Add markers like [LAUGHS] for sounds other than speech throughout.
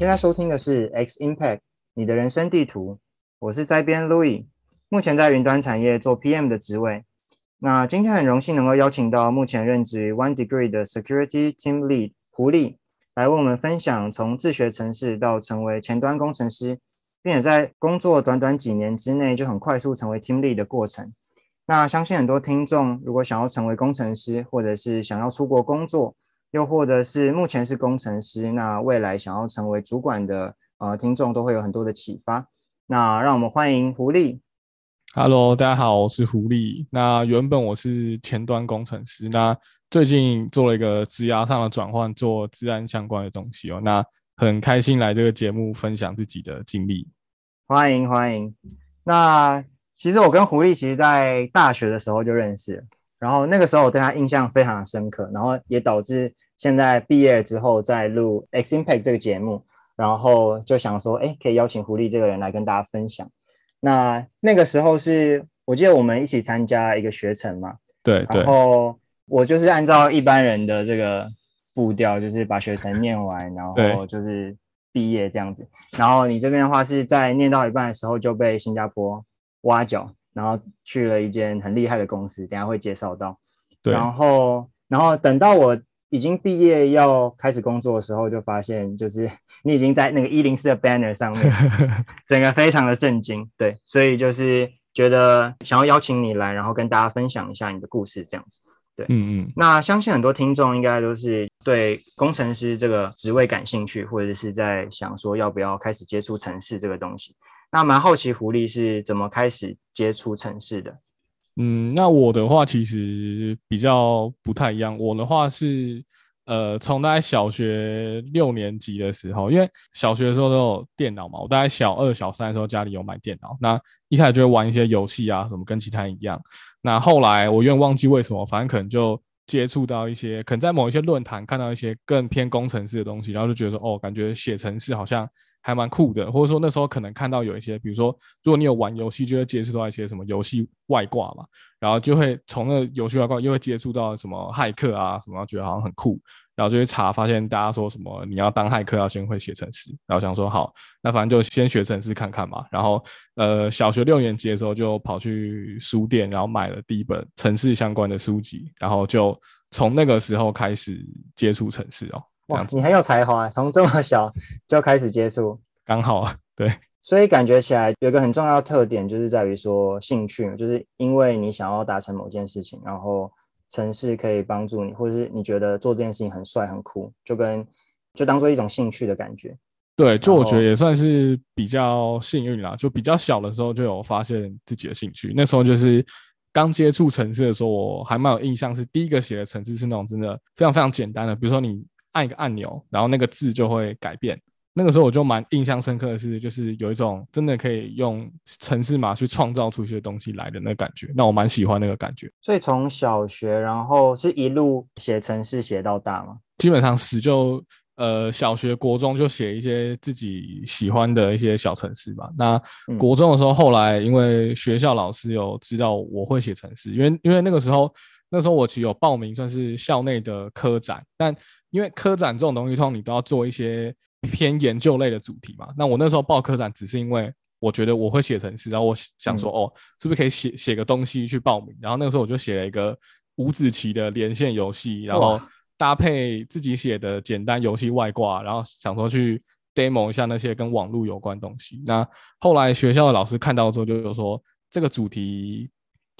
现在收听的是 X Impact 你的人生地图，我是在编 Louis，目前在云端产业做 PM 的职位。那今天很荣幸能够邀请到目前任职于 One Degree 的 Security Team Lead 胡丽，来为我们分享从自学程式到成为前端工程师，并且在工作短短几年之内就很快速成为 Team Lead 的过程。那相信很多听众如果想要成为工程师，或者是想要出国工作，又或者是目前是工程师，那未来想要成为主管的呃听众都会有很多的启发。那让我们欢迎狐狸。Hello，大家好，我是狐狸。那原本我是前端工程师，那最近做了一个职涯上的转换，做治安相关的东西哦。那很开心来这个节目分享自己的经历。欢迎欢迎。那其实我跟狐狸其实在大学的时候就认识。然后那个时候我对他印象非常深刻，然后也导致现在毕业之后在录 X Impact 这个节目，然后就想说，哎，可以邀请狐狸这个人来跟大家分享。那那个时候是我记得我们一起参加一个学程嘛，对，然后我就是按照一般人的这个步调，就是把学程念完，然后就是毕业这样子。然后你这边的话是在念到一半的时候就被新加坡挖角。然后去了一间很厉害的公司，等下会介绍到。对。然后，然后等到我已经毕业要开始工作的时候，就发现就是 [LAUGHS] 你已经在那个一零四的 banner 上面，[LAUGHS] 整个非常的震惊。对，所以就是觉得想要邀请你来，然后跟大家分享一下你的故事，这样子。对，嗯嗯。那相信很多听众应该都是对工程师这个职位感兴趣，或者是在想说要不要开始接触城市这个东西。那蛮好奇狐狸是怎么开始接触城市的？嗯，那我的话其实比较不太一样。我的话是，呃，从大概小学六年级的时候，因为小学的时候都有电脑嘛，我大概小二、小三的时候家里有买电脑，那一开始就会玩一些游戏啊，什么跟其他人一样。那后来我有点忘记为什么，反正可能就接触到一些，可能在某一些论坛看到一些更偏工程师的东西，然后就觉得说，哦，感觉写程式好像。还蛮酷的，或者说那时候可能看到有一些，比如说如果你有玩游戏，就会接触到一些什么游戏外挂嘛，然后就会从那游戏外挂又会接触到什么骇客啊什么，觉得好像很酷，然后就去查，发现大家说什么你要当骇客要先会写程式，然后想说好，那反正就先学程式看看嘛。然后呃小学六年级的时候就跑去书店，然后买了第一本程式相关的书籍，然后就从那个时候开始接触程式哦。哇，你很有才华，从这么小就开始接触，刚好啊，对。所以感觉起来有一个很重要的特点，就是在于说兴趣，就是因为你想要达成某件事情，然后城市可以帮助你，或者是你觉得做这件事情很帅很酷，就跟就当做一种兴趣的感觉。对，就我觉得也算是比较幸运啦，就比较小的时候就有发现自己的兴趣。那时候就是刚接触城市的时候，我还蛮有印象，是第一个写的城市是那种真的非常非常简单的，比如说你。按一个按钮，然后那个字就会改变。那个时候我就蛮印象深刻的是，就是有一种真的可以用城市码去创造出一些东西来的那感觉。那我蛮喜欢那个感觉。所以从小学，然后是一路写城市写到大吗？基本上是，就呃小学、国中就写一些自己喜欢的一些小城市吧。那国中的时候，后来因为学校老师有知道我会写城市，因为因为那个时候那时候我其实有报名算是校内的科展，但因为科展这种东西，通常你都要做一些偏研究类的主题嘛。那我那时候报科展，只是因为我觉得我会写程式，然后我想说，哦，是不是可以写写个东西去报名？然后那个时候我就写了一个五子棋的连线游戏，然后搭配自己写的简单游戏外挂，然后想说去 demo 一下那些跟网络有关东西。那后来学校的老师看到之后，就有说这个主题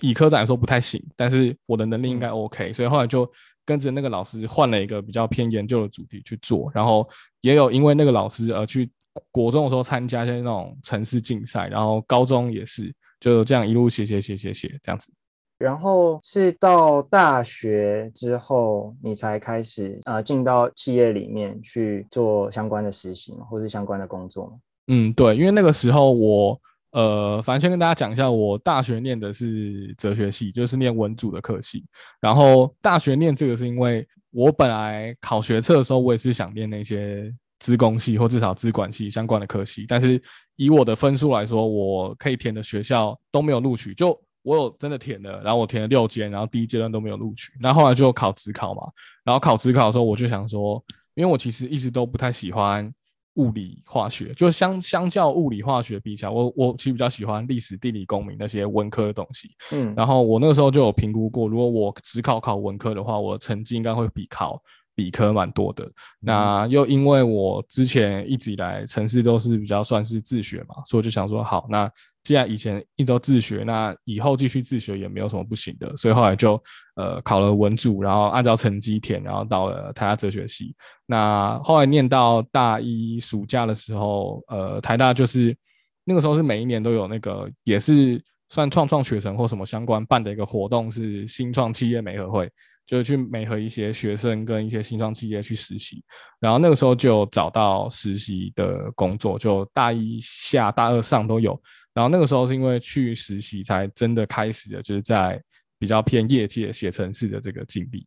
以科展来说不太行，但是我的能力应该 OK，所以后来就。跟着那个老师换了一个比较偏研究的主题去做，然后也有因为那个老师而去国中的时候参加一些那种城市竞赛，然后高中也是就这样一路写写写写写这样子。然后是到大学之后，你才开始啊进到企业里面去做相关的实习或是相关的工作嗯，对，因为那个时候我。呃，反正先跟大家讲一下，我大学念的是哲学系，就是念文组的科系。然后大学念这个是因为我本来考学测的时候，我也是想念那些资工系或至少资管系相关的科系。但是以我的分数来说，我可以填的学校都没有录取。就我有真的填的，然后我填了六间，然后第一阶段都没有录取。那后来就考职考嘛，然后考职考的时候，我就想说，因为我其实一直都不太喜欢物理化学，就相相较物理化学比起来，我我其实比较喜欢历史、地理、公民那些文科的东西。嗯，然后我那个时候就有评估过，如果我只考考文科的话，我的成绩应该会比考理科蛮多的。那又因为我之前一直以来城市都是比较算是自学嘛，所以我就想说，好，那。既然以前一周自学，那以后继续自学也没有什么不行的，所以后来就呃考了文组，然后按照成绩填，然后到了台大哲学系。那后来念到大一暑假的时候，呃，台大就是那个时候是每一年都有那个也是算创创学程或什么相关办的一个活动，是新创企业美合会。就去美和一些学生跟一些新创企业去实习，然后那个时候就找到实习的工作，就大一下、大二上都有。然后那个时候是因为去实习才真的开始的，就是在比较偏业界写程式的这个经历。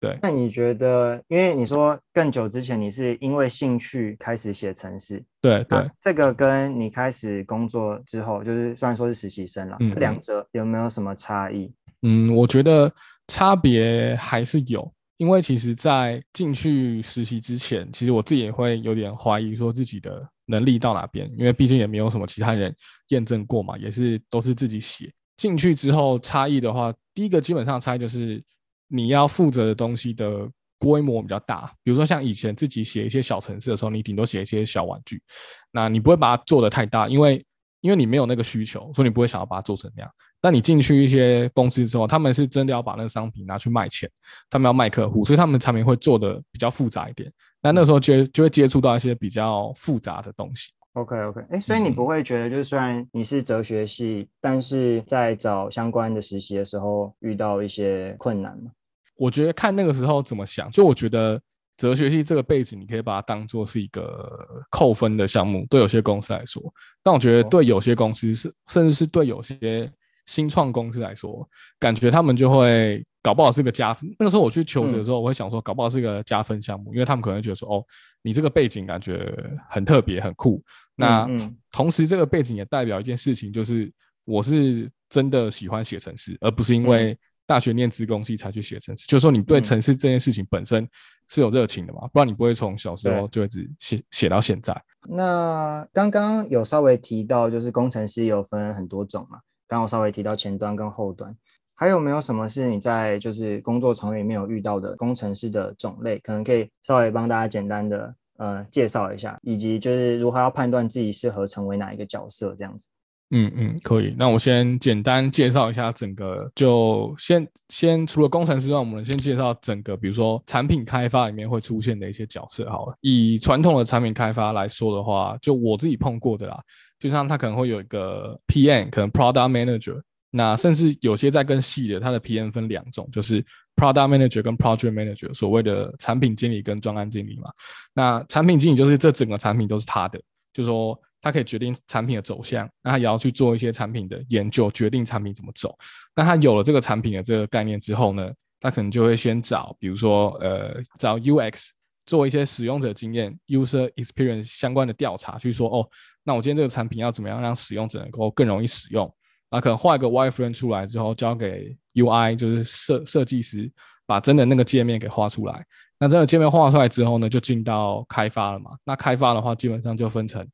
对，那你觉得，因为你说更久之前你是因为兴趣开始写程式，对对，这个跟你开始工作之后，就是虽然说是实习生了，这两者有没有什么差异？嗯，我觉得。差别还是有，因为其实，在进去实习之前，其实我自己也会有点怀疑，说自己的能力到哪边，因为毕竟也没有什么其他人验证过嘛，也是都是自己写。进去之后，差异的话，第一个基本上差异就是你要负责的东西的规模比较大，比如说像以前自己写一些小程式的时候，你顶多写一些小玩具，那你不会把它做的太大，因为因为你没有那个需求，所以你不会想要把它做成那样。但你进去一些公司之后，他们是真的要把那个商品拿去卖钱，他们要卖客户，所以他们产品会做的比较复杂一点。那那时候就就会接触到一些比较复杂的东西。OK OK，哎，所以你不会觉得，就是虽然你是哲学系，但是在找相关的实习的时候遇到一些困难吗？我觉得看那个时候怎么想，就我觉得哲学系这个背景，你可以把它当做是一个扣分的项目，对有些公司来说。但我觉得对有些公司是，甚至是对有些。新创公司来说，感觉他们就会搞不好是个加分。那个时候我去求职的时候，我会想说，搞不好是个加分项目，因为他们可能觉得说，哦，你这个背景感觉很特别、很酷。那同时，这个背景也代表一件事情，就是我是真的喜欢写程式，而不是因为大学念资工系才去写程式。就是说，你对程式这件事情本身是有热情的嘛？不然你不会从小时候就一直写写到现在。那刚刚有稍微提到，就是工程师有分很多种嘛？刚刚稍微提到前端跟后端，还有没有什么是你在就是工作场里面有遇到的工程师的种类？可能可以稍微帮大家简单的呃介绍一下，以及就是如何要判断自己适合成为哪一个角色这样子。嗯嗯，可以。那我先简单介绍一下整个，就先先除了工程师之外，我们先介绍整个，比如说产品开发里面会出现的一些角色。好了，以传统的产品开发来说的话，就我自己碰过的啦。就像他可能会有一个 PM，可能 Product Manager，那甚至有些在更细的，他的 PM 分两种，就是 Product Manager 跟 Project Manager，所谓的产品经理跟专案经理嘛。那产品经理就是这整个产品都是他的，就是说他可以决定产品的走向，那他也要去做一些产品的研究，决定产品怎么走。那他有了这个产品的这个概念之后呢，他可能就会先找，比如说呃，找 UX。做一些使用者经验 （user experience） 相关的调查，去说哦，那我今天这个产品要怎么样让使用者能够更容易使用？那可能画一个 wireframe 出来之后，交给 UI，就是设设计师，把真的那个界面给画出来。那真的界面画出来之后呢，就进到开发了嘛？那开发的话，基本上就分成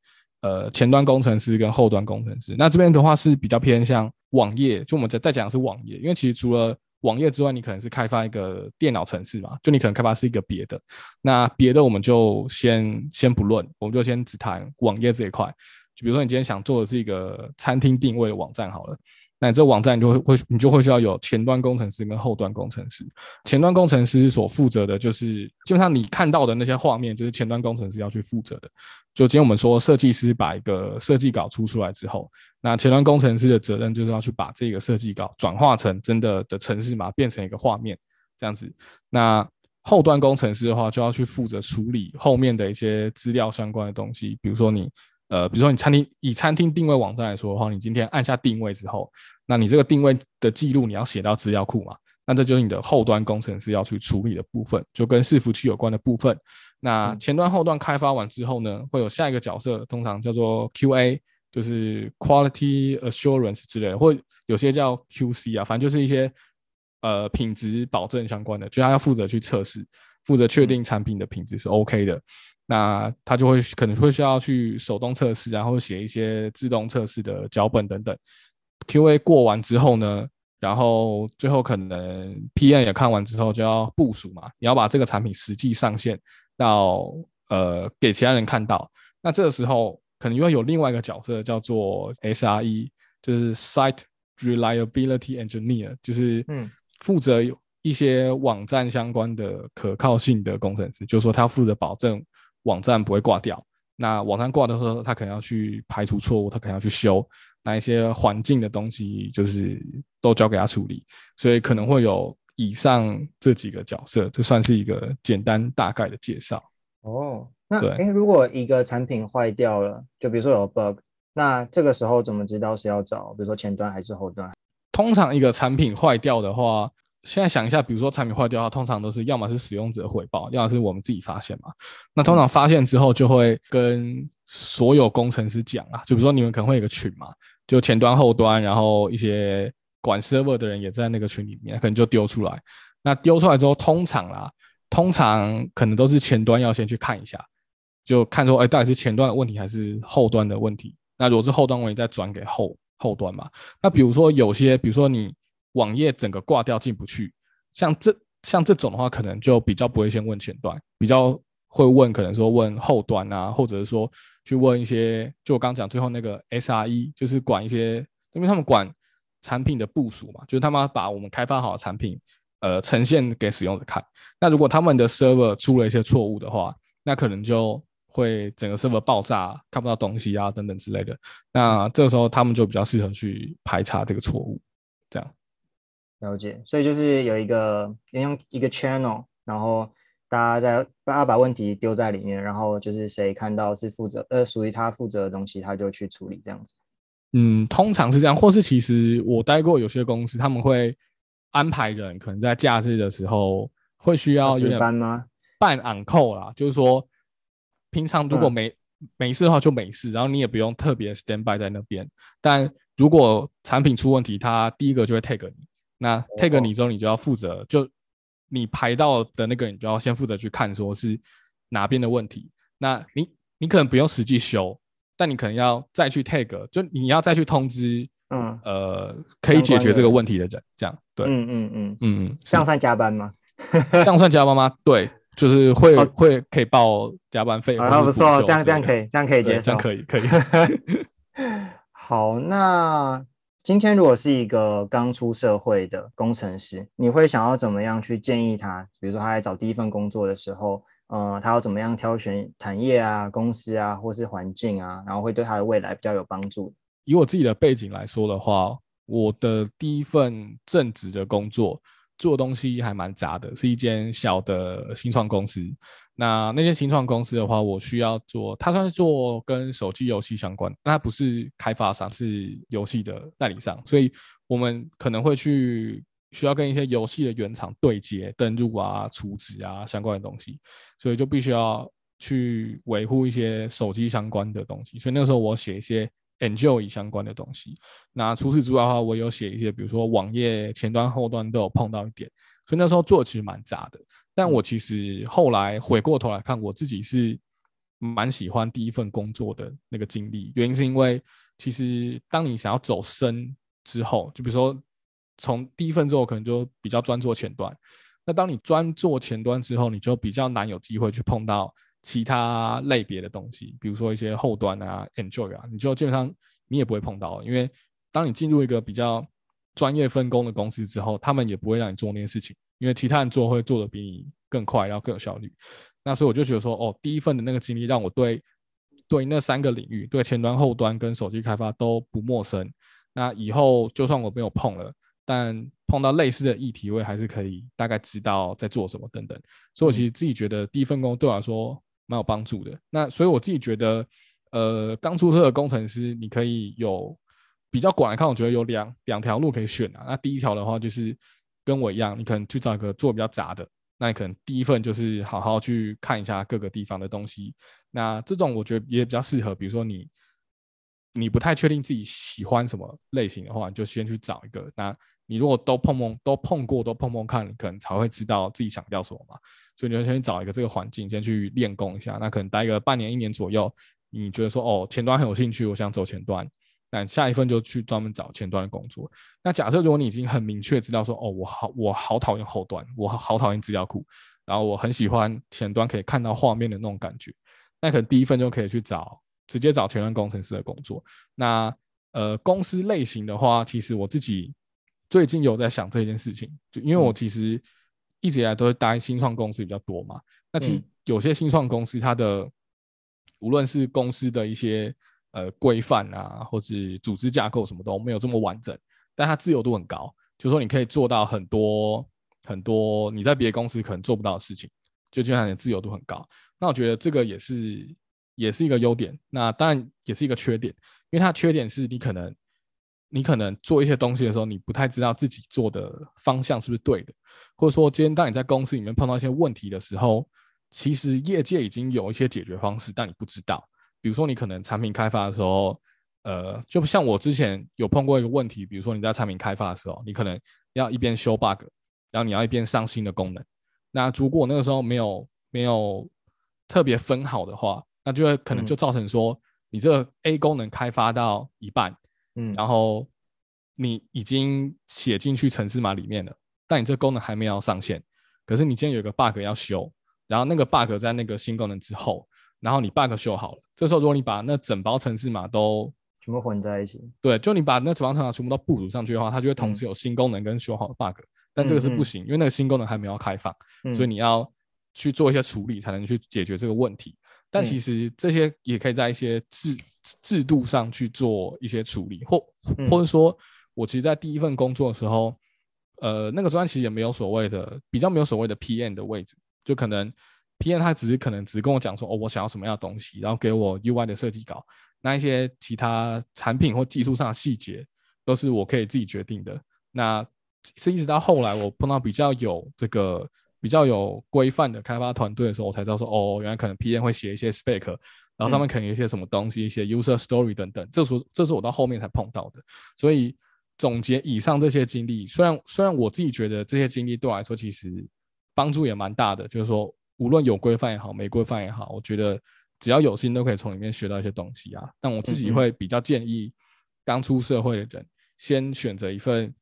呃前端工程师跟后端工程师。那这边的话是比较偏向网页，就我们在在讲的是网页，因为其实除了网页之外，你可能是开发一个电脑程式嘛？就你可能开发是一个别的，那别的我们就先先不论，我们就先只谈网页这一块。就比如说你今天想做的是一个餐厅定位的网站好了。那这网站就会会你就会需要有前端工程师跟后端工程师。前端工程师所负责的就是基本上你看到的那些画面，就是前端工程师要去负责的。就今天我们说设计师把一个设计稿出出来之后，那前端工程师的责任就是要去把这个设计稿转化成真的的程式码，变成一个画面这样子。那后端工程师的话，就要去负责处理后面的一些资料相关的东西，比如说你。呃，比如说你餐厅以餐厅定位网站来说的话，你今天按下定位之后，那你这个定位的记录你要写到资料库嘛？那这就是你的后端工程师要去处理的部分，就跟伺服器有关的部分。那前端后端开发完之后呢，会有下一个角色，通常叫做 QA，就是 Quality Assurance 之类的，或有些叫 QC 啊，反正就是一些呃品质保证相关的，就他要负责去测试，负责确定产品的品质是 OK 的。那他就会可能会需要去手动测试，然后写一些自动测试的脚本等等。QA 过完之后呢，然后最后可能 PM 也看完之后就要部署嘛，你要把这个产品实际上线到呃给其他人看到。那这个时候可能又要有另外一个角色叫做 SRE，就是 Site Reliability Engineer，就是嗯负责一些网站相关的可靠性的工程师，就是说他负责保证。网站不会挂掉，那网站挂的时候，他可能要去排除错误，他可能要去修，那一些环境的东西就是都交给他处理，所以可能会有以上这几个角色，这算是一个简单大概的介绍。哦，那哎，如果一个产品坏掉了，就比如说有 bug，那这个时候怎么知道是要找，比如说前端还是后端？通常一个产品坏掉的话。现在想一下，比如说产品坏掉的话，通常都是要么是使用者汇报，要么是我们自己发现嘛。那通常发现之后，就会跟所有工程师讲啊，就比如说你们可能会有个群嘛，就前端、后端，然后一些管 server 的人也在那个群里面，可能就丢出来。那丢出来之后，通常啦，通常可能都是前端要先去看一下，就看说，哎，到底是前端的问题还是后端的问题？那如果是后端问题，再转给后后端嘛。那比如说有些，比如说你。网页整个挂掉进不去，像这像这种的话，可能就比较不会先问前端，比较会问可能说问后端啊，或者是说去问一些，就我刚讲最后那个 SRE，就是管一些，因为他们管产品的部署嘛，就是他们把我们开发好的产品，呃，呈现给使用者看。那如果他们的 server 出了一些错误的话，那可能就会整个 server 爆炸，看不到东西啊等等之类的。那这个时候他们就比较适合去排查这个错误，这样。了解，所以就是有一个用一个 channel，然后大家在大家把问题丢在里面，然后就是谁看到是负责呃属于他负责的东西，他就去处理这样子。嗯，通常是这样，或是其实我待过有些公司，他们会安排人可能在假日的时候会需要值班吗？办 on call 啦，就是说平常如果没没事的话就没事，然后你也不用特别 stand by 在那边，但如果产品出问题，他第一个就会 take 你。那 take 你之后，你就要负责，就你排到的那个你，就要先负责去看，说是哪边的问题。那你你可能不用实际修，但你可能要再去 take，就你要再去通知，嗯呃，可以解决这个问题的人，这样对，嗯嗯嗯嗯，这样算加班吗？[LAUGHS] 这样算加班吗？对，就是会会可以报加班费。啊，不错，这样这样可以，这样可以接受，这样可以可以。[LAUGHS] 好，那。今天如果是一个刚出社会的工程师，你会想要怎么样去建议他？比如说他在找第一份工作的时候，呃，他要怎么样挑选产业啊、公司啊，或是环境啊，然后会对他的未来比较有帮助。以我自己的背景来说的话，我的第一份正职的工作。做东西还蛮杂的，是一间小的新创公司。那那间新创公司的话，我需要做，它算是做跟手机游戏相关，但它不是开发商，是游戏的代理商。所以我们可能会去需要跟一些游戏的原厂对接、登录啊、储值啊相关的东西，所以就必须要去维护一些手机相关的东西。所以那个时候我写一些。Enjoy 相关的东西。那除此之外的话，我有写一些，比如说网页前端、后端都有碰到一点，所以那时候做其实蛮杂的。但我其实后来回过头来看，我自己是蛮喜欢第一份工作的那个经历。原因是因为，其实当你想要走深之后，就比如说从第一份之后，可能就比较专做前端。那当你专做前端之后，你就比较难有机会去碰到。其他类别的东西，比如说一些后端啊、Enjoy 啊，你就基本上你也不会碰到，因为当你进入一个比较专业分工的公司之后，他们也不会让你做那些事情，因为其他人做会做的比你更快，然后更有效率。那所以我就觉得说，哦，第一份的那个经历让我对对那三个领域，对前端、后端跟手机开发都不陌生。那以后就算我没有碰了，但碰到类似的议题，我也还是可以大概知道在做什么等等。所以我其实自己觉得第一份工对我来说。蛮有帮助的。那所以我自己觉得，呃，刚出社的工程师，你可以有比较广来看，我觉得有两两条路可以选啊。那第一条的话，就是跟我一样，你可能去找一个做比较杂的。那你可能第一份就是好好去看一下各个地方的东西。那这种我觉得也比较适合，比如说你你不太确定自己喜欢什么类型的话，你就先去找一个。那你如果都碰碰都碰过都碰碰看，你可能才会知道自己想要什么嘛。所以你就先找一个这个环境，先去练功一下。那可能待个半年一年左右，你觉得说哦前端很有兴趣，我想走前端，那下一份就去专门找前端的工作。那假设如果你已经很明确知道说哦我好我好讨厌后端，我好讨厌资料库，然后我很喜欢前端可以看到画面的那种感觉，那可能第一份就可以去找直接找前端工程师的工作。那呃公司类型的话，其实我自己。最近有在想这件事情，就因为我其实一直以来都是待新创公司比较多嘛。那其实有些新创公司，它的无论是公司的一些呃规范啊，或是组织架构什么都没有这么完整，但它自由度很高，就说你可以做到很多很多你在别的公司可能做不到的事情，就基本上你自由度很高。那我觉得这个也是也是一个优点，那当然也是一个缺点，因为它缺点是你可能。你可能做一些东西的时候，你不太知道自己做的方向是不是对的，或者说今天当你在公司里面碰到一些问题的时候，其实业界已经有一些解决方式，但你不知道。比如说你可能产品开发的时候，呃，就像我之前有碰过一个问题，比如说你在产品开发的时候，你可能要一边修 bug，然后你要一边上新的功能。那如果那个时候没有没有特别分好的话，那就会可能就造成说你这个 A 功能开发到一半。嗯，然后你已经写进去程式码里面了，但你这功能还没有上线。可是你今天有个 bug 要修，然后那个 bug 在那个新功能之后，然后你 bug 修好了，这时候如果你把那整包程式码都全部混在一起，对，就你把那整包程式码全部都部署上去的话，它就会同时有新功能跟修好的 bug。但这个是不行，因为那个新功能还没有开放，所以你要去做一些处理才能去解决这个问题。但其实这些也可以在一些制制度上去做一些处理，或或者说，我其实，在第一份工作的时候，呃，那个专其实也没有所谓的，比较没有所谓的 PM 的位置，就可能 PM 他只是可能只跟我讲说，哦，我想要什么样的东西，然后给我 UI 的设计稿，那一些其他产品或技术上的细节，都是我可以自己决定的。那是一直到后来，我碰到比较有这个。比较有规范的开发团队的时候，我才知道说，哦，原来可能 PM 会写一些 spec，然后上面可能有一些什么东西，一些 user story 等等。这是这是我到后面才碰到的。所以总结以上这些经历，虽然虽然我自己觉得这些经历对我来说其实帮助也蛮大的，就是说无论有规范也好，没规范也好，我觉得只要有心都可以从里面学到一些东西啊。但我自己会比较建议刚出社会的人，先选择一份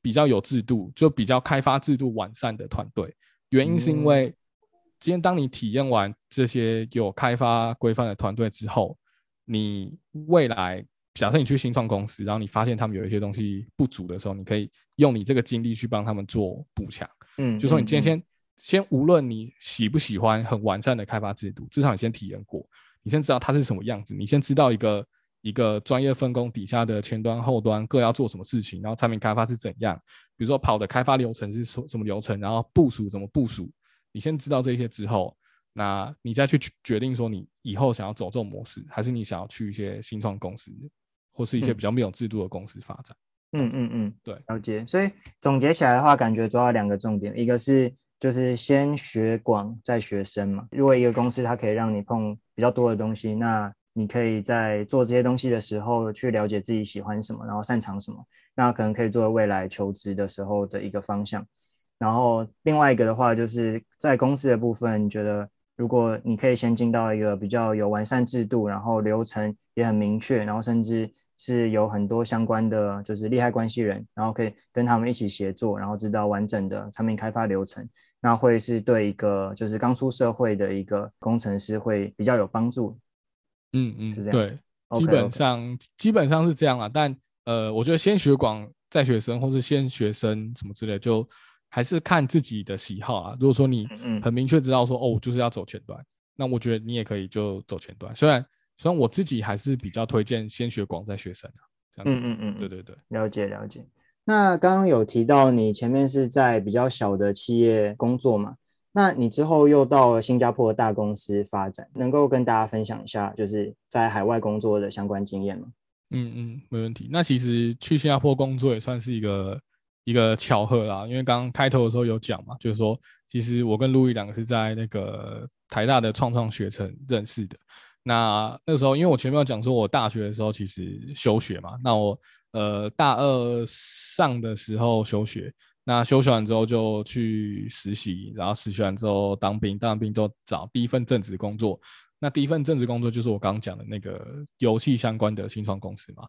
比较有制度，就比较开发制度完善的团队。原因是因为，今天当你体验完这些有开发规范的团队之后，你未来假设你去新创公司，然后你发现他们有一些东西不足的时候，你可以用你这个经历去帮他们做补强。嗯，就说你今天先先，无论你喜不喜欢很完善的开发制度，至少你先体验过，你先知道它是什么样子，你先知道一个一个专业分工底下的前端后端各要做什么事情，然后产品开发是怎样。比如说跑的开发流程是什什么流程，然后部署怎么部署，你先知道这些之后，那你再去决定说你以后想要走这种模式，还是你想要去一些新创公司，或是一些比较没有制度的公司发展。嗯嗯嗯，对，了解。所以总结起来的话，感觉主要两个重点，一个是就是先学广再学深嘛。如果一个公司它可以让你碰比较多的东西，那你可以在做这些东西的时候去了解自己喜欢什么，然后擅长什么。那可能可以作为未来求职的时候的一个方向，然后另外一个的话，就是在公司的部分，你觉得如果你可以先进到一个比较有完善制度，然后流程也很明确，然后甚至是有很多相关的就是利害关系人，然后可以跟他们一起协作，然后知道完整的产品开发流程，那会是对一个就是刚出社会的一个工程师会比较有帮助。嗯嗯，是这样。对，基本上基本上是这样啊，但。呃，我觉得先学广再学深，或是先学深什么之类，就还是看自己的喜好啊。如果说你很明确知道说，哦，就是要走前端，那我觉得你也可以就走前端。虽然虽然我自己还是比较推荐先学广再学深啊，这样子。嗯嗯嗯，对对对，了解了解。那刚刚有提到你前面是在比较小的企业工作嘛？那你之后又到了新加坡大公司发展，能够跟大家分享一下就是在海外工作的相关经验吗？嗯嗯，没问题。那其实去新加坡工作也算是一个一个巧合啦，因为刚刚开头的时候有讲嘛，就是说，其实我跟路易两个是在那个台大的创创学城认识的。那那时候，因为我前面有讲说，我大学的时候其实休学嘛。那我呃大二上的时候休学，那休学完之后就去实习，然后实习完之后当兵，当完兵之后找第一份正职工作。那第一份正职工作就是我刚刚讲的那个游戏相关的新创公司嘛。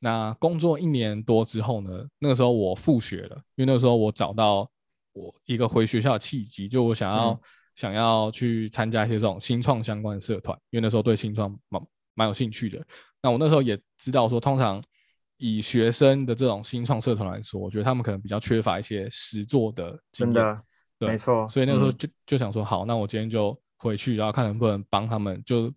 那工作一年多之后呢，那个时候我复学了，因为那个时候我找到我一个回学校的契机，就我想要。想要去参加一些这种新创相关的社团，因为那时候对新创蛮蛮有兴趣的。那我那时候也知道说，通常以学生的这种新创社团来说，我觉得他们可能比较缺乏一些实作的经验。对，没错。所以那个时候就就想说，好，那我今天就回去，然后看能不能帮他们，就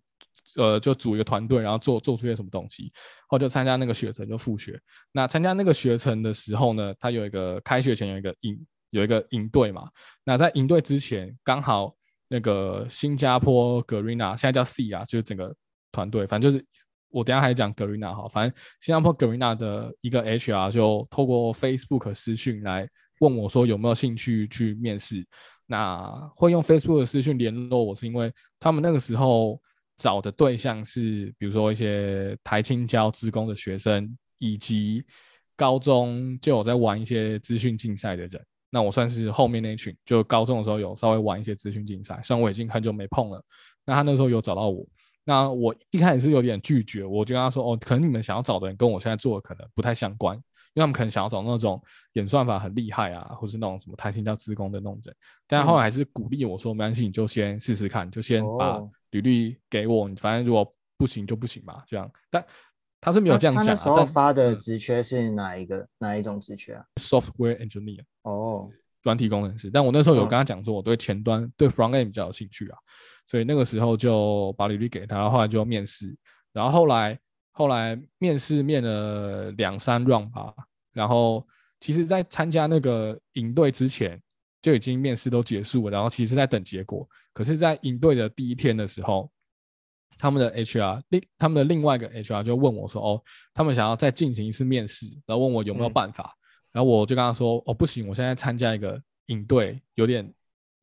呃就组一个团队，然后做做出些什么东西。后就参加那个学程，就复学。那参加那个学程的时候呢，他有一个开学前有一个营。有一个营队嘛，那在营队之前，刚好那个新加坡 Garena 现在叫 C 啊，就是整个团队，反正就是我等下还讲 Garena 哈，反正新加坡 Garena 的一个 HR 就透过 Facebook 私讯来问我说有没有兴趣去面试。那会用 Facebook 的私讯联络我是因为他们那个时候找的对象是，比如说一些台青教职工的学生，以及高中就有在玩一些资讯竞赛的人。那我算是后面那群，就高中的时候有稍微玩一些资讯竞赛，虽然我已经很久没碰了。那他那时候有找到我，那我一开始是有点拒绝，我就跟他说：“哦，可能你们想要找的人跟我现在做的可能不太相关，因为他们可能想要找那种演算法很厉害啊，或是那种什么台新叫自工的那种人。”但后来还是鼓励我说：“没关系，你就先试试看，就先把履历给我，你反正如果不行就不行嘛。”这样，但他是没有这样讲。他那时候发的职缺是哪一个哪一种职缺啊？Software engineer。哦，专题工程师。但我那时候有跟他讲说，我对前端对 front end 比较有兴趣啊，所以那个时候就把履历给他，后来就面试。然后后来后来面试面了两三 round 吧。然后其实，在参加那个营队之前，就已经面试都结束了。然后其实在等结果。可是，在营队的第一天的时候。他们的 HR 另他们的另外一个 HR 就问我说：“哦，他们想要再进行一次面试，然后问我有没有办法。”然后我就跟他说：“哦，不行，我现在参加一个营队，有点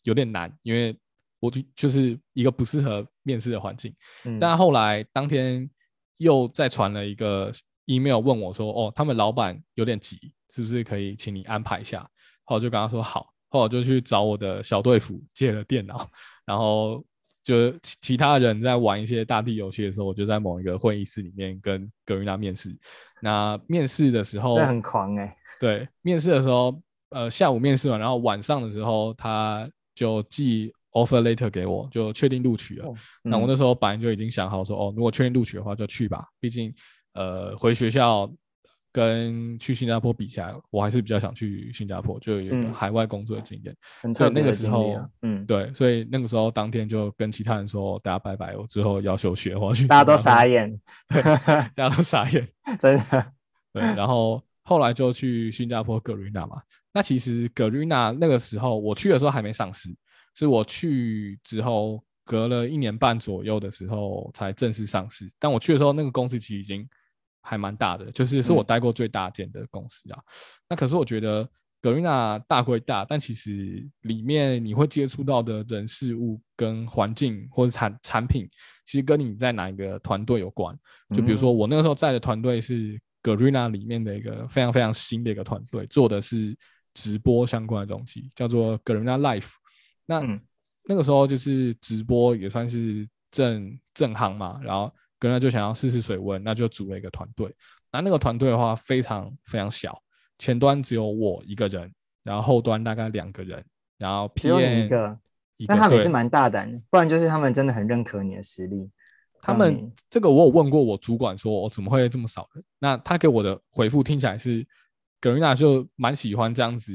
有点难，因为我就就是一个不适合面试的环境。”但后来当天又再传了一个 email 问我说：“哦，他们老板有点急，是不是可以请你安排一下？”后我就跟他说：“好。”后我就去找我的小队服借了电脑，然后。就其他人在玩一些大地游戏的时候，我就在某一个会议室里面跟格瑞娜面试。那面试的时候，很狂哎。[LAUGHS] 对，面试的时候，呃，下午面试完，然后晚上的时候，他就寄 offer letter 给我，就确定录取了。那我那时候本来就已经想好说，哦，如果确定录取的话，就去吧。毕竟，呃，回学校。跟去新加坡比起来，我还是比较想去新加坡，就有海外工作的经验。所以那个时候，嗯，对，所以那个时候当天就跟其他人说，大家拜拜，我之后要休学，我要去。大家都傻眼，大家都傻眼，真的。[LAUGHS] 对，然后后来就去新加坡格瑞娜嘛。那其实格瑞娜那个时候我去的时候还没上市，是我去之后隔了一年半左右的时候才正式上市。但我去的时候，那个公司其实已经。还蛮大的，就是是我待过最大件的公司啊。那可是我觉得格瑞娜大归大，但其实里面你会接触到的人事物跟环境或者产产品，其实跟你在哪一个团队有关。就比如说我那个时候在的团队是格瑞娜里面的一个非常非常新的一个团队，做的是直播相关的东西，叫做格瑞娜 Life。那那个时候就是直播也算是正正行嘛，然后。跟他就想要试试水温，那就组了一个团队。那那个团队的话非常非常小，前端只有我一个人，然后后端大概两个人，然后只有你一个。那他们也是蛮大胆的，不然就是他们真的很认可你的实力。他们这个我有问过我主管，说我怎么会这么少人？那他给我的回复听起来是，格瑞娜就蛮喜欢这样子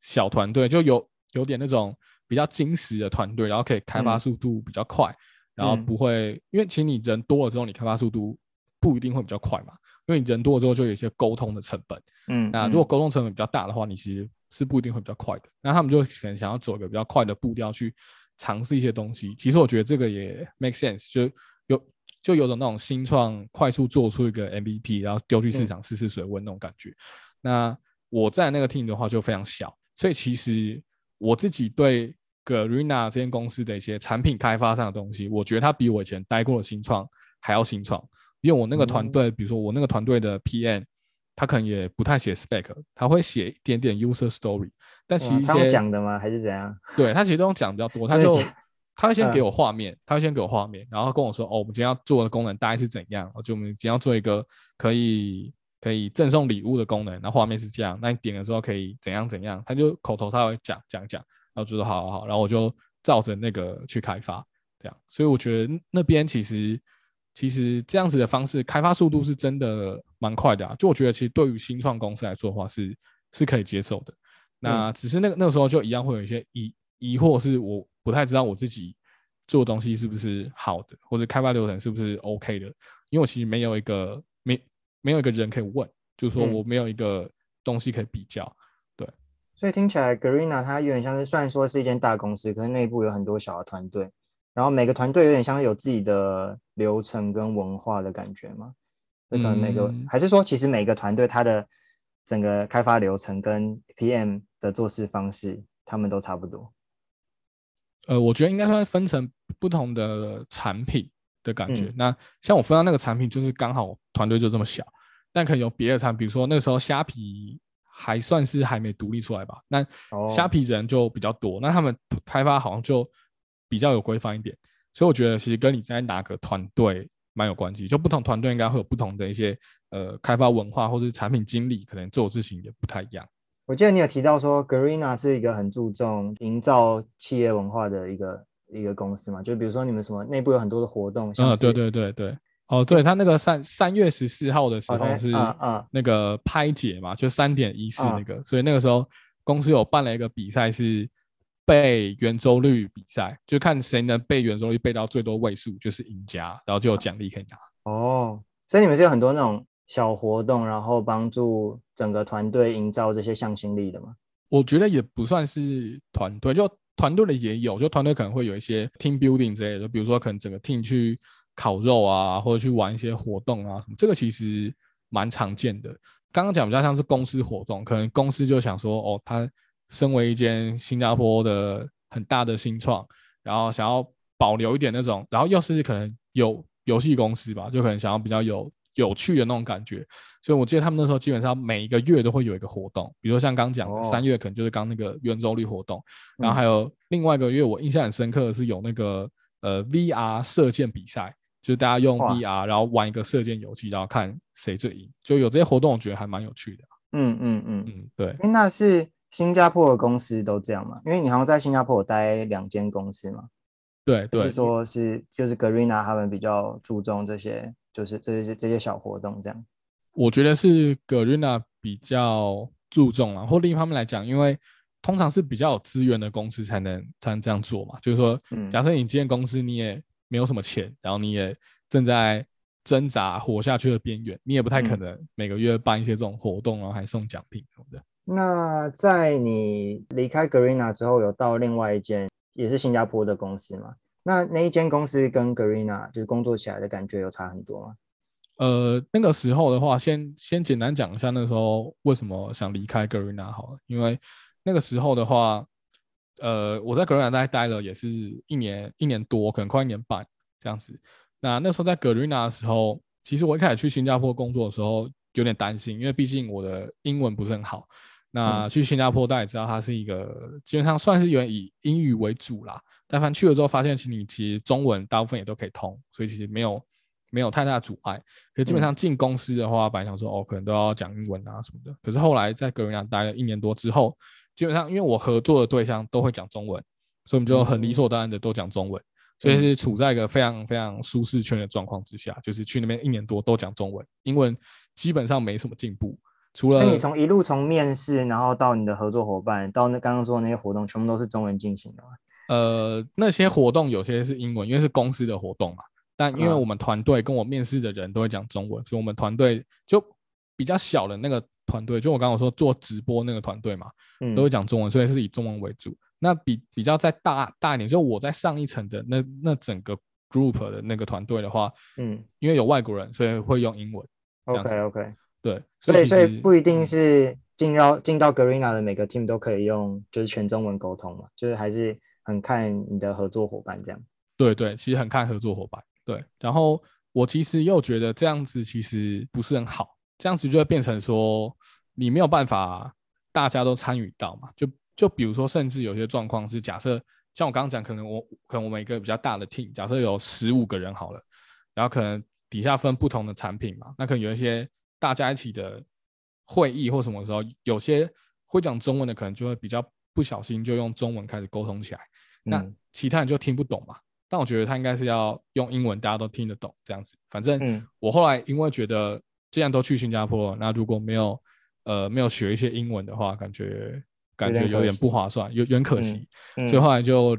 小团队，就有有点那种比较精实的团队，然后可以开发速度比较快。然后不会，因为其实你人多了之后，你开发速度不一定会比较快嘛。因为你人多了之后，就有一些沟通的成本。嗯，那如果沟通成本比较大的话，你其实是不一定会比较快的。那他们就可能想要走一个比较快的步调去尝试一些东西。其实我觉得这个也 make sense，就有就有种那种新创快速做出一个 MVP，然后丢去市场试试水温那种感觉。那我在那个 team 的话就非常小，所以其实我自己对。Garena 这间公司的一些产品开发上的东西，我觉得它比我以前待过的新创还要新创。因为我那个团队，比如说我那个团队的 PM，他可能也不太写 spec，他会写一点点 user story。但其实一些讲的吗？还是怎样？[LAUGHS] 对他其实都讲比较多，他就他会先给我画面，他会先给我画面，然后跟我说：“哦，我们今天要做的功能大概是怎样？就我们今天要做一个可以可以赠送礼物的功能，然后画面是这样。那你点了之后可以怎样怎样？他就口头他会讲讲讲。”然后就说好好好，然后我就照着那个去开发，这样，所以我觉得那边其实其实这样子的方式开发速度是真的蛮快的啊。就我觉得其实对于新创公司来说的话是是可以接受的。那只是那个那个时候就一样会有一些疑疑惑，是我不太知道我自己做东西是不是好的，或者开发流程是不是 OK 的，因为我其实没有一个没没有一个人可以问，就是说我没有一个东西可以比较。所以听起来，Garena 它有点像是，虽然说是一间大公司，可是内部有很多小的团队，然后每个团队有点像是有自己的流程跟文化的感觉嘛。那可能每个还是说，其实每个团队它的整个开发流程跟 PM 的做事方式，他们都差不多。呃，我觉得应该算分成不同的产品的感觉。那像我分到那个产品，就是刚好团队就这么小，但可能有别的产品，比如说那个时候虾皮。还算是还没独立出来吧，那虾皮人就比较多，那他们开发好像就比较有规范一点，所以我觉得其实跟你在哪个团队蛮有关系，就不同团队应该会有不同的一些呃开发文化或者是产品经理，可能做事情也不太一样。我记得你有提到说，Garena 是一个很注重营造企业文化的一个一个公司嘛，就比如说你们什么内部有很多的活动，嗯，对对对对。哦，对他那个三三月十四号的时候是那个拍解嘛，就三点一四那个，所以那个时候公司有办了一个比赛，是背圆周率比赛，就看谁能背圆周率背到最多位数就是赢家，然后就有奖励可以拿。哦，所以你们是有很多那种小活动，然后帮助整个团队营造这些向心力的吗？我觉得也不算是团队，就团队的也有，就团队可能会有一些 team building 之类的，比如说可能整个 team 去。烤肉啊，或者去玩一些活动啊，什么这个其实蛮常见的。刚刚讲比较像是公司活动，可能公司就想说，哦，他身为一间新加坡的很大的新创，然后想要保留一点那种，然后又是可能有游戏公司吧，就可能想要比较有有趣的那种感觉。所以我记得他们那时候基本上每一个月都会有一个活动，比如说像刚讲的三月可能就是刚那个圆周率活动，然后还有另外一个月我印象很深刻的是有那个呃 VR 射箭比赛。就大家用 VR，然后玩一个射箭游戏，然后看谁最赢，就有这些活动，我觉得还蛮有趣的。嗯嗯嗯嗯，对。那是新加坡的公司都这样吗？因为你好像在新加坡有待两间公司嘛。对对。是说，是就是 Garena 他们比较注重这些，就是这些这些小活动这样。我觉得是 Garena 比较注重啊，或另一方面来讲，因为通常是比较有资源的公司才能才能这样做嘛。就是说，假设你今天公司你也。没有什么钱，然后你也正在挣扎活下去的边缘，你也不太可能每个月办一些这种活动，然后还送奖品什么的。那在你离开 Garena 之后，有到另外一间也是新加坡的公司吗？那那一间公司跟 Garena 就是工作起来的感觉有差很多吗？呃，那个时候的话，先先简单讲一下那时候为什么想离开 Garena 好了，因为那个时候的话。呃，我在格瑞纳大概待了也是一年一年多，可能快一年半这样子。那那时候在格瑞纳的时候，其实我一开始去新加坡工作的时候有点担心，因为毕竟我的英文不是很好。那去新加坡大家也知道，它是一个基本上算是有点以英语为主啦。但凡去了之后，发现其实你其实中文大部分也都可以通，所以其实没有没有太大的阻碍。可基本上进公司的话，本来想说哦，可能都要讲英文啊什么的。可是后来在格瑞纳待了一年多之后，基本上，因为我合作的对象都会讲中文，所以我们就很理所当然的都讲中文，所以是处在一个非常非常舒适圈的状况之下。就是去那边一年多都讲中文，英文基本上没什么进步。除了你从一路从面试，然后到你的合作伙伴，到那刚刚说的那些活动，全部都是中文进行的吗？呃，那些活动有些是英文，因为是公司的活动嘛。但因为我们团队跟我面试的人都会讲中文，所以我们团队就比较小的那个。团队就我刚刚说做直播那个团队嘛，都会讲中文，所以是以中文为主。那比比较在大大一点，就我在上一层的那那整个 group 的那个团队的话，嗯，因为有外国人，所以会用英文。OK OK，对，所以所以不一定是进到进到 Garena 的每个 team 都可以用就是全中文沟通嘛，就是还是很看你的合作伙伴这样。对对，其实很看合作伙伴。对，然后我其实又觉得这样子其实不是很好，这样子就会变成说你没有办法大家都参与到嘛。就就比如说，甚至有些状况是假设，像我刚刚讲，可能我可能我们一个比较大的 team，假设有十五个人好了，然后可能底下分不同的产品嘛，那可能有一些大家一起的会议或什么时候，有些会讲中文的可能就会比较不小心就用中文开始沟通起来，那其他人就听不懂嘛。但我觉得他应该是要用英文，大家都听得懂这样子。反正我后来因为觉得，既然都去新加坡，那如果没有呃没有学一些英文的话，感觉感觉有点不划算，有点可惜。所以后来就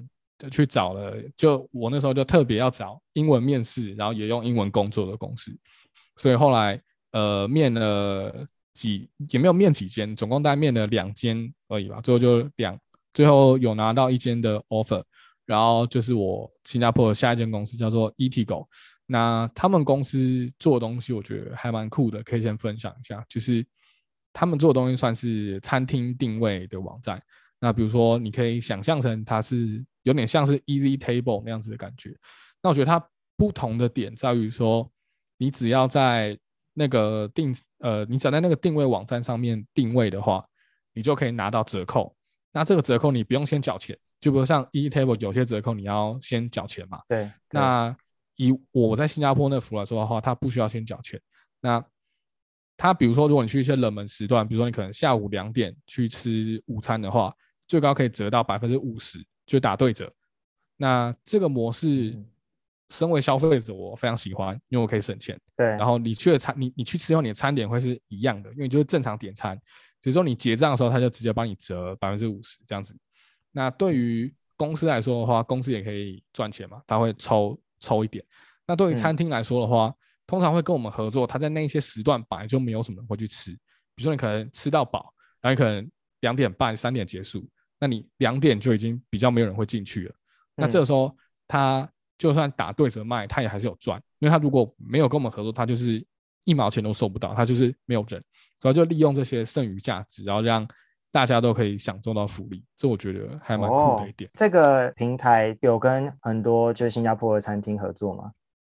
去找了，就我那时候就特别要找英文面试，然后也用英文工作的公司。所以后来呃面了几也没有面几间，总共大概面了两间而已吧。最后就两，最后有拿到一间的 offer。然后就是我新加坡的下一间公司叫做 Etigo，那他们公司做的东西我觉得还蛮酷的，可以先分享一下。就是他们做的东西算是餐厅定位的网站，那比如说你可以想象成它是有点像是 Easy Table 那样子的感觉。那我觉得它不同的点在于说，你只要在那个定呃，你只要在那个定位网站上面定位的话，你就可以拿到折扣。那这个折扣你不用先缴钱。就比如像 Easy table 有些折扣你要先缴钱嘛？对。那以我在新加坡那服来说的话，它不需要先缴钱。那它比如说，如果你去一些冷门时段，比如说你可能下午两点去吃午餐的话，最高可以折到百分之五十，就打对折。那这个模式，身为消费者我非常喜欢，因为我可以省钱。对。然后你去的餐，你你去吃后，你的餐点会是一样的，因为就是正常点餐，只是说你结账的时候，他就直接帮你折百分之五十这样子。那对于公司来说的话，公司也可以赚钱嘛，他会抽抽一点。那对于餐厅来说的话，通常会跟我们合作，他在那些时段本来就没有什么人会去吃。比如说你可能吃到饱，然后你可能两点半、三点结束，那你两点就已经比较没有人会进去了。那这个时候他就算打对折卖，他也还是有赚，因为他如果没有跟我们合作，他就是一毛钱都收不到，他就是没有人。主要就利用这些剩余价值，然后让。大家都可以享受到福利，这我觉得还蛮酷的一点。这个平台有跟很多就是新加坡的餐厅合作吗？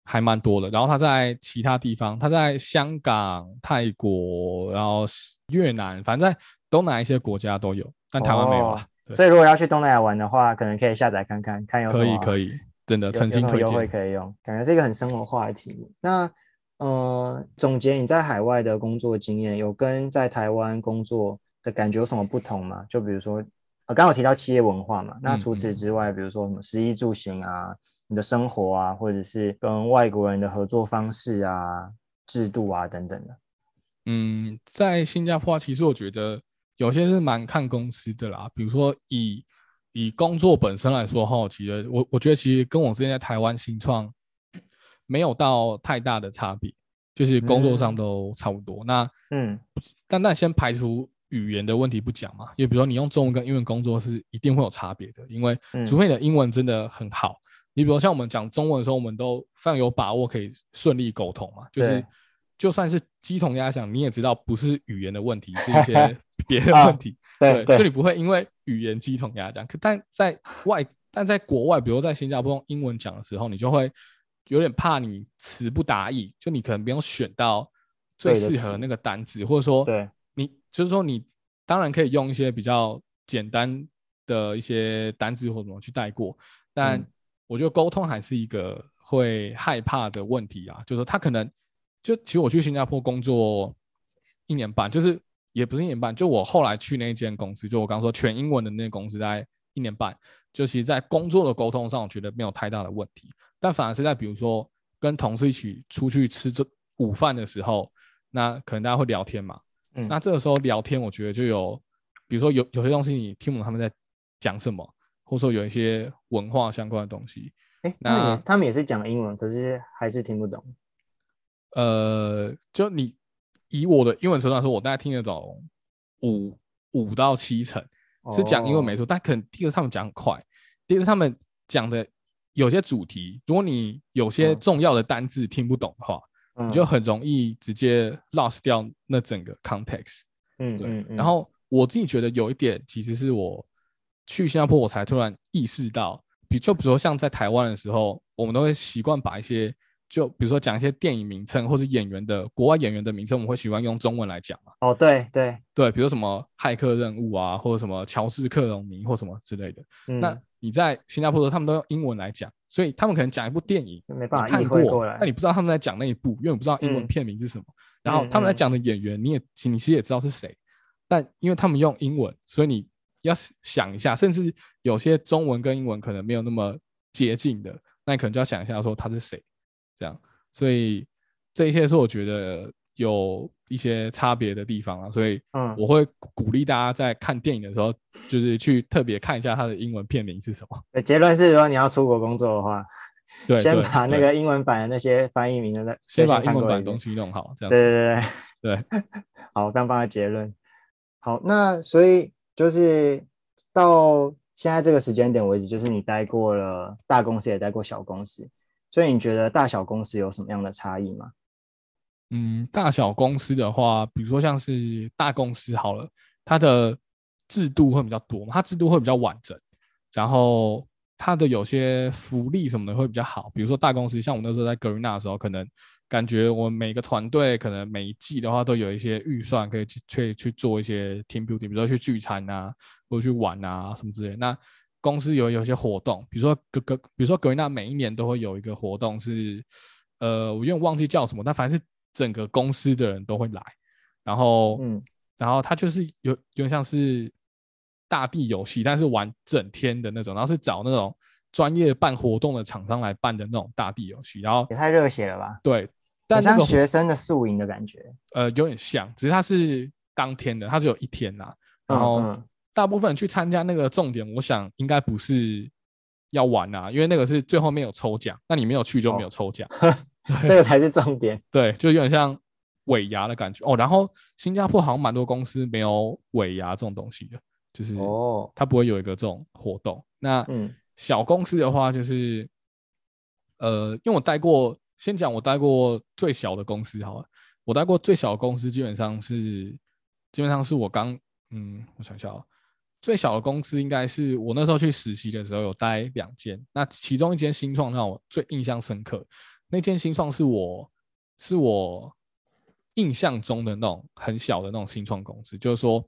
还蛮多的。然后他在其他地方，他在香港、泰国，然后越南，反正在东南一些国家都有，但台湾没有了。所以如果要去东南亚玩的话，可能可以下载看看，看有可以可以，真的诚心推荐。优惠可以用，感觉是一个很生活化的题目。那呃，总结你在海外的工作经验，有跟在台湾工作？的感觉有什么不同吗？就比如说，呃，刚好提到企业文化嘛，那除此之外，比如说什么食衣住行啊，你的生活啊，或者是跟外国人的合作方式啊、制度啊等等的。嗯，在新加坡，其实我觉得有些是蛮看公司的啦。比如说以以工作本身来说哈，其实我我觉得其实跟我之前在台湾新创没有到太大的差别，就是工作上都差不多。那嗯，但但先排除。语言的问题不讲嘛，因为比如说你用中文跟英文工作是一定会有差别的，因为除非你的英文真的很好，你比如像我们讲中文的时候，我们都非常有把握可以顺利沟通嘛，就是就算是鸡同鸭讲，你也知道不是语言的问题，是一些 [LAUGHS] 别的问题，对，就你不会因为语言鸡同鸭讲，可但在外但在国外，比如在新加坡用英文讲的时候，你就会有点怕你词不达意，就你可能不用选到最适合那个单词，或者说对。就是说，你当然可以用一些比较简单的一些单字或什么去带过，但我觉得沟通还是一个会害怕的问题啊。就是说，他可能就其实我去新加坡工作一年半，就是也不是一年半，就我后来去那间公司，就我刚说全英文的那公司，在一年半，就其实在工作的沟通上，我觉得没有太大的问题，但反而是在比如说跟同事一起出去吃这午饭的时候，那可能大家会聊天嘛。那这个时候聊天，我觉得就有，比如说有有些东西你听不懂他们在讲什么，或者说有一些文化相关的东西。哎，那他们也是讲英文，可是还是听不懂。呃，就你以我的英文程度来说，我大概听得懂五五到七成是讲英文没错，但可能第一个他们讲很快，第二个他们讲的有些主题，如果你有些重要的单字听不懂的话。你就很容易直接 lost 掉那整个 context，嗯，对。然后我自己觉得有一点，其实是我去新加坡，我才突然意识到，比就比如说像在台湾的时候，我们都会习惯把一些就比如说讲一些电影名称或是演员的国外演员的名称，我们会习惯用中文来讲嘛。哦，对对对，比如什么骇客任务啊，或者什么乔治克隆尼或什么之类的。那你在新加坡的时候，他们都用英文来讲，所以他们可能讲一部电影，没办法看过，但你不知道他们在讲那一部，因为你不知道英文片名是什么。然后他们在讲的演员，你也你其实也知道是谁，但因为他们用英文，所以你要想一下，甚至有些中文跟英文可能没有那么接近的，那你可能就要想一下说他是谁，这样。所以这一切是我觉得有一些差别的地方啊，所以嗯，我会鼓励大家在看电影的时候，就是去特别看一下它的英文片名是什么。[LAUGHS] 结论是说，你要出国工作的话。[LAUGHS] 对，先把那个英文版的那些翻译名的，先把英文版东西弄好，这样。对对对对，[LAUGHS] 好，刚刚的结论。好，那所以就是到现在这个时间点为止，就是你待过了大公司，也待过小公司，所以你觉得大小公司有什么样的差异吗？嗯，大小公司的话，比如说像是大公司好了，它的制度会比较多嘛，它制度会比较完整，然后。它的有些福利什么的会比较好，比如说大公司，像我那时候在格瑞纳的时候，可能感觉我们每个团队可能每一季的话都有一些预算可以去去去做一些 team building，比如说去聚餐啊，或者去玩啊什么之类。那公司有有些活动，比如说格格，比如说格瑞纳每一年都会有一个活动是，呃，我有点忘记叫什么，但反正是整个公司的人都会来，然后嗯，然后他就是有有点像是。大地游戏，但是玩整天的那种，然后是找那种专业办活动的厂商来办的那种大地游戏，然后也太热血了吧？对，但像学生的宿营的感觉，呃，有点像，只是它是当天的，它只有一天呐。然后大部分去参加那个重点，我想应该不是要玩啊，因为那个是最后面有抽奖，那你没有去就没有抽奖，[LAUGHS] 这个才是重点。[LAUGHS] 对，就有点像尾牙的感觉哦。然后新加坡好像蛮多公司没有尾牙这种东西的。就是哦，它不会有一个这种活动。那小公司的话，就是呃，因为我待过，先讲我待过最小的公司好了。我待过最小的公司，基本上是基本上是我刚嗯，我想一下哦，最小的公司应该是我那时候去实习的时候有待两间。那其中一间新创让我最印象深刻，那间新创是我是我印象中的那种很小的那种新创公司，就是说。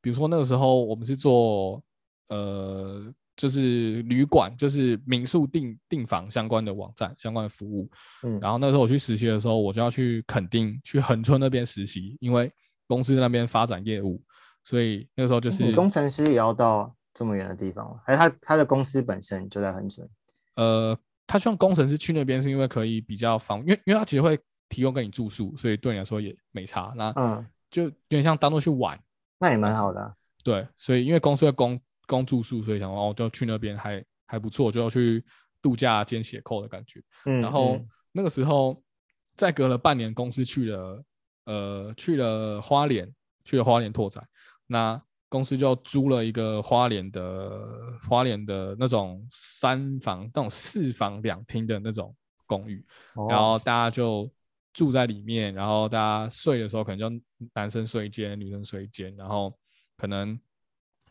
比如说那个时候我们是做呃，就是旅馆，就是民宿订订房相关的网站相关的服务。嗯，然后那时候我去实习的时候，我就要去垦丁去恒春那边实习，因为公司那边发展业务，所以那个时候就是工程师也要到这么远的地方吗？还是他他的公司本身就在恒春？呃，他希望工程师去那边是因为可以比较方，因为因为他其实会提供给你住宿，所以对你来说也没差。那嗯，就有点像当做去玩。那也蛮好的，对，所以因为公司会供供住宿，所以想哦，就去那边还还不错，就要去度假兼写扣的感觉。嗯，然后那个时候再隔了半年，公司去了呃去了花莲，去了花莲拓展，那公司就租了一个花莲的花莲的那种三房那种四房两厅的那种公寓，然后大家就。住在里面，然后大家睡的时候可能就男生睡一间，女生睡一间，然后可能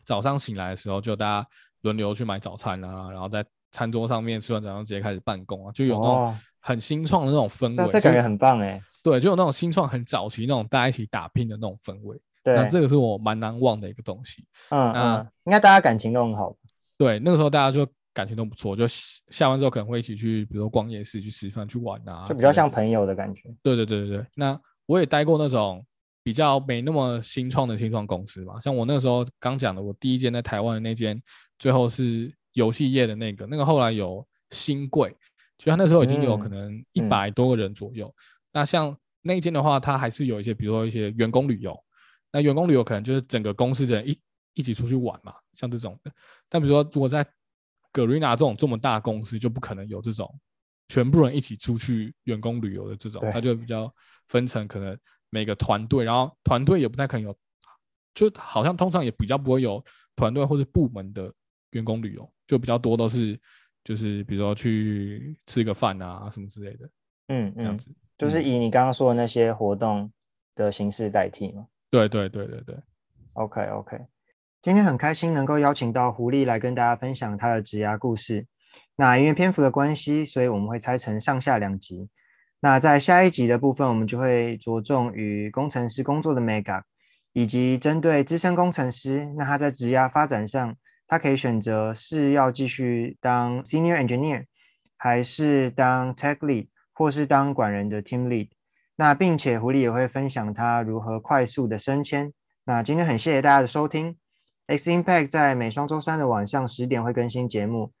早上醒来的时候就大家轮流去买早餐啊，然后在餐桌上面吃完早餐直接开始办公啊，就有那种很新创的那种氛围，这感觉很棒哎。对，就有那种新创很早期那种大家一起打拼的那种氛围。对，那这个是我蛮难忘的一个东西。嗯嗯，应该大家感情都很好。对，那个时候大家就。感情都不错，就下完之后可能会一起去，比如说逛夜市、去吃饭、去玩啊，就比较像朋友的感觉。对对对对对。那我也待过那种比较没那么新创的新创公司嘛，像我那时候刚讲的，我第一间在台湾的那间，最后是游戏业的那个，那个后来有新贵，就他那时候已经有可能一百多个人左右。那像那一间的话，它还是有一些，比如说一些员工旅游，那员工旅游可能就是整个公司的人一一起出去玩嘛，像这种的。但比如说如果在 Garena 这种这么大公司就不可能有这种全部人一起出去员工旅游的这种，它就比较分成可能每个团队，然后团队也不太可能有，就好像通常也比较不会有团队或者部门的员工旅游，就比较多都是就是比如说去吃个饭啊什么之类的，嗯，这样子就是以你刚刚说的那些活动的形式代替嘛。对对对对对，OK OK。今天很开心能够邀请到狐狸来跟大家分享他的职涯故事。那因为篇幅的关系，所以我们会拆成上下两集。那在下一集的部分，我们就会着重于工程师工作的 mega，以及针对资深工程师，那他在职涯发展上，他可以选择是要继续当 senior engineer，还是当 tech lead，或是当管人的 team lead。那并且狐狸也会分享他如何快速的升迁。那今天很谢谢大家的收听。X Impact 在每双周三的晚上十点会更新节目，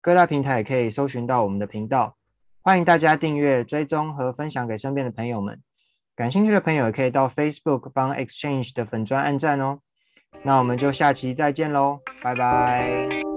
各大平台也可以搜寻到我们的频道。欢迎大家订阅、追踪和分享给身边的朋友们。感兴趣的朋友也可以到 Facebook 帮 Exchange 的粉砖按赞哦。那我们就下期再见喽，拜拜。